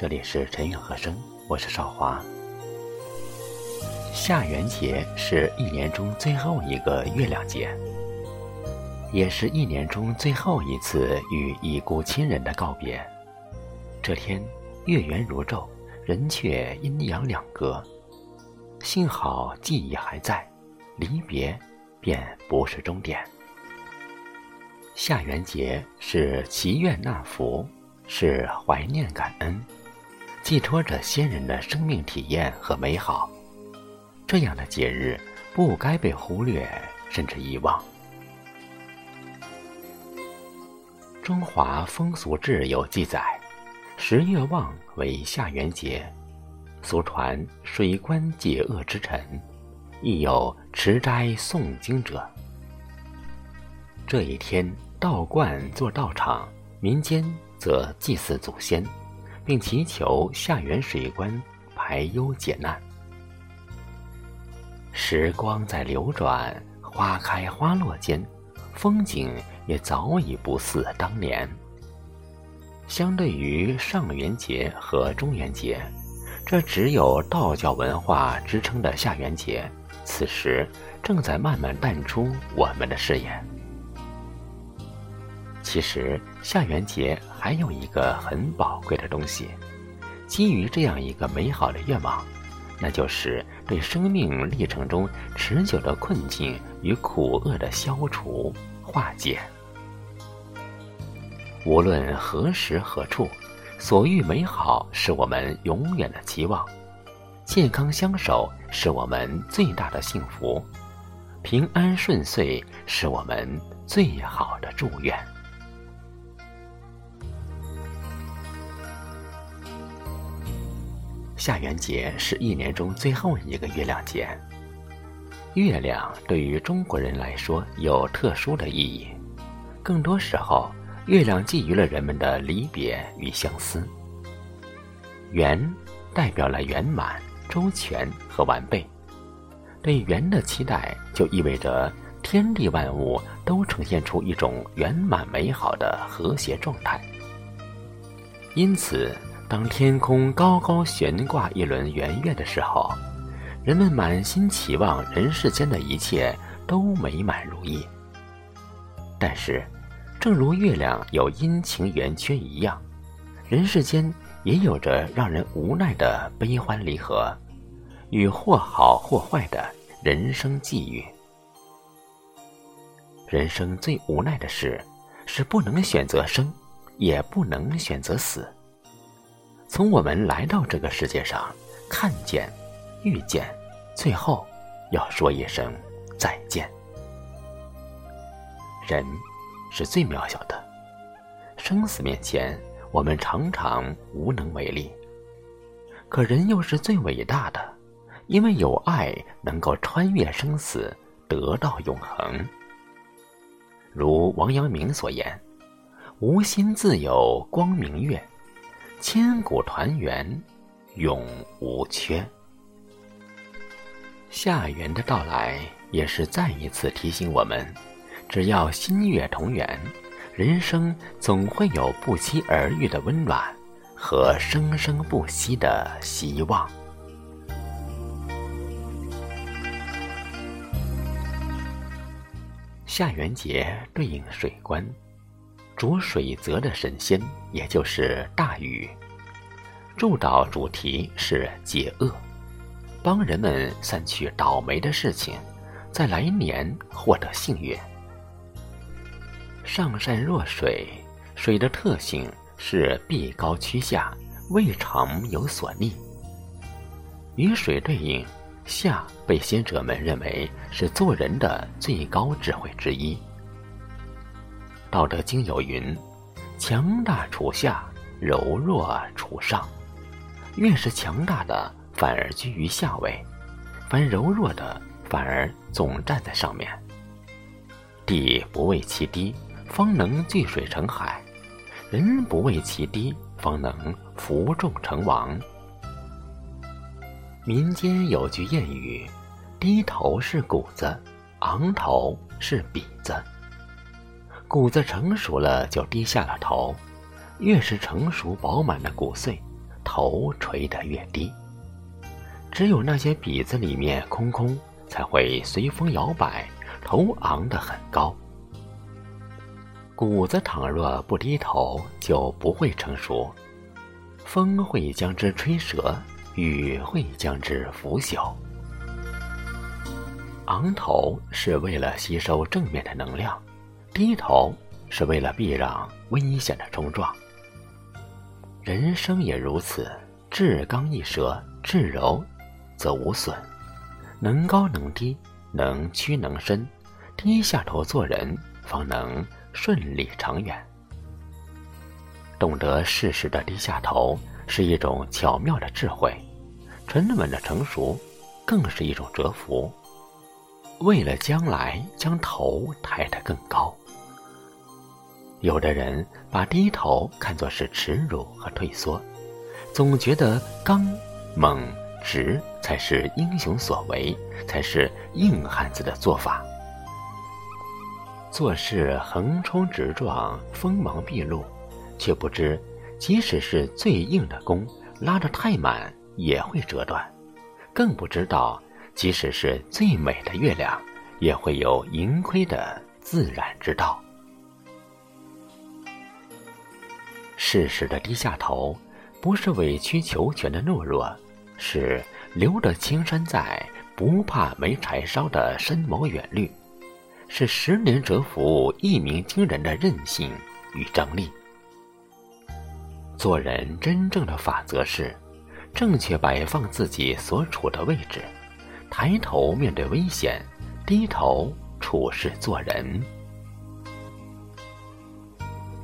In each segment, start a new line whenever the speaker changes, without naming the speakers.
这里是陈韵和声，我是少华。下元节是一年中最后一个月亮节，也是一年中最后一次与已故亲人的告别。这天，月圆如昼，人却阴阳两隔。幸好记忆还在，离别便不是终点。下元节是祈愿纳福，是怀念感恩。寄托着先人的生命体验和美好，这样的节日不该被忽略甚至遗忘。中华风俗志有记载，十月望为下元节，俗传水官解厄之辰，亦有持斋诵经者。这一天，道观做道场，民间则祭祀祖先。并祈求下元水官排忧解难。时光在流转，花开花落间，风景也早已不似当年。相对于上元节和中元节，这只有道教文化支撑的下元节，此时正在慢慢淡出我们的视野。其实下元节还有一个很宝贵的东西，基于这样一个美好的愿望，那就是对生命历程中持久的困境与苦厄的消除化解。无论何时何处，所遇美好是我们永远的期望，健康相守是我们最大的幸福，平安顺遂是我们最好的祝愿。下元节是一年中最后一个月亮节。月亮对于中国人来说有特殊的意义，更多时候，月亮寄予了人们的离别与相思。圆代表了圆满、周全和完备，对圆的期待就意味着天地万物都呈现出一种圆满美好的和谐状态。因此。当天空高高悬挂一轮圆月的时候，人们满心期望人世间的一切都美满如意。但是，正如月亮有阴晴圆缺一样，人世间也有着让人无奈的悲欢离合，与或好或坏的人生际遇。人生最无奈的事，是不能选择生，也不能选择死。从我们来到这个世界上，看见、遇见，最后要说一声再见。人是最渺小的，生死面前，我们常常无能为力。可人又是最伟大的，因为有爱能够穿越生死，得到永恒。如王阳明所言：“无心自有光明月。”千古团圆，永无缺。下元的到来，也是再一次提醒我们：只要心月同圆，人生总会有不期而遇的温暖和生生不息的希望。下元节对应水官。主水泽的神仙，也就是大禹，祝祷主题是解厄，帮人们散去倒霉的事情，在来年获得幸运。上善若水，水的特性是壁高趋下，未尝有所逆。与水对应，下被先者们认为是做人的最高智慧之一。《道德经》有云：“强大处下，柔弱处上。越是强大的，反而居于下位；凡柔弱的，反而总站在上面。地不为其低，方能聚水成海；人不为其低，方能服众成王。”民间有句谚语：“低头是谷子，昂头是笔子。”谷子成熟了，就低下了头；越是成熟饱满的谷穗，头垂得越低。只有那些鼻子里面空空，才会随风摇摆，头昂得很高。谷子倘若不低头，就不会成熟。风会将之吹折，雨会将之腐朽。昂头是为了吸收正面的能量，低头是为了避让危险的冲撞。人生也如此，至刚易折，至柔则无损。能高能低，能屈能伸，低下头做人，方能。顺利长远，懂得适时的低下头是一种巧妙的智慧，沉稳的成熟更是一种折服。为了将来，将头抬得更高。有的人把低头看作是耻辱和退缩，总觉得刚、猛、直才是英雄所为，才是硬汉子的做法。做事横冲直撞，锋芒毕露，却不知，即使是最硬的弓，拉得太满也会折断；更不知道，即使是最美的月亮，也会有盈亏的自然之道。适时的低下头，不是委曲求全的懦弱，是留得青山在，不怕没柴烧的深谋远虑。是十年蛰伏一鸣惊人的韧性与张力。做人真正的法则是，正确摆放自己所处的位置，抬头面对危险，低头处事做人。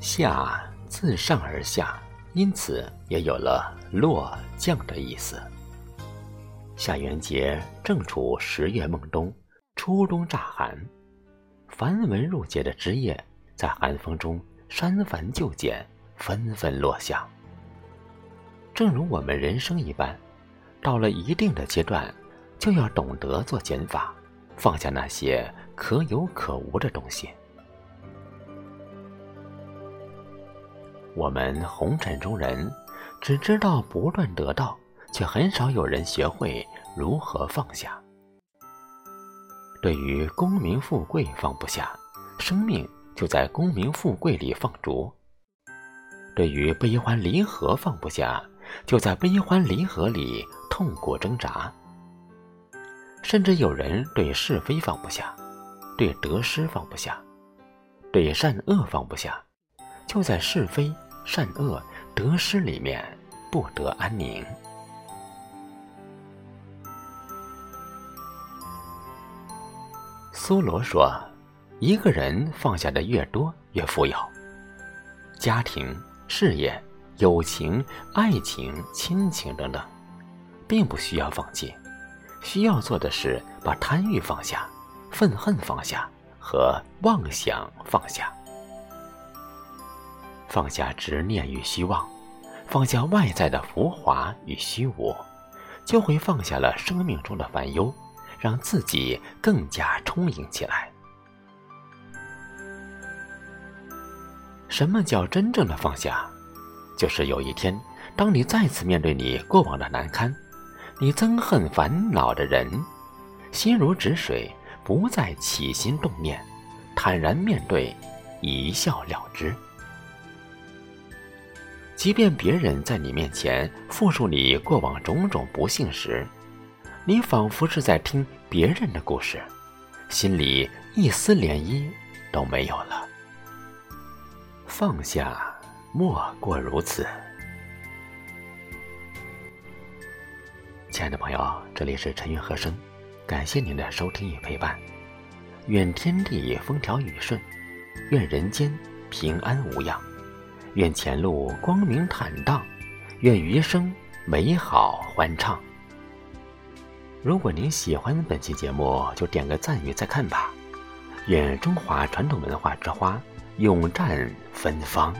下自上而下，因此也有了落降的意思。夏元节正处十月孟冬，初冬乍寒。繁文缛节的枝叶，在寒风中删繁就简，纷纷落下。正如我们人生一般，到了一定的阶段，就要懂得做减法，放下那些可有可无的东西。我们红尘中人，只知道不断得到，却很少有人学会如何放下。对于功名富贵放不下，生命就在功名富贵里放逐；对于悲欢离合放不下，就在悲欢离合里痛苦挣扎。甚至有人对是非放不下，对得失放不下，对善恶放不下，就在是非、善恶、得失里面不得安宁。梭罗说：“一个人放下的越多，越富有。家庭、事业、友情、爱情、亲情等等，并不需要放弃。需要做的是把贪欲放下，愤恨放下，和妄想放下。放下执念与虚妄，放下外在的浮华与虚无，就会放下了生命中的烦忧。”让自己更加充盈起来。什么叫真正的放下？就是有一天，当你再次面对你过往的难堪，你憎恨烦恼的人，心如止水，不再起心动念，坦然面对，一笑了之。即便别人在你面前复述你过往种种不幸时，你仿佛是在听别人的故事，心里一丝涟漪都没有了。放下，莫过如此。亲爱的朋友，这里是陈韵和声，感谢您的收听与陪伴。愿天地风调雨顺，愿人间平安无恙，愿前路光明坦荡，愿余生美好欢畅。如果您喜欢本期节目，就点个赞与再看吧。愿中华传统文化之花永绽芬芳。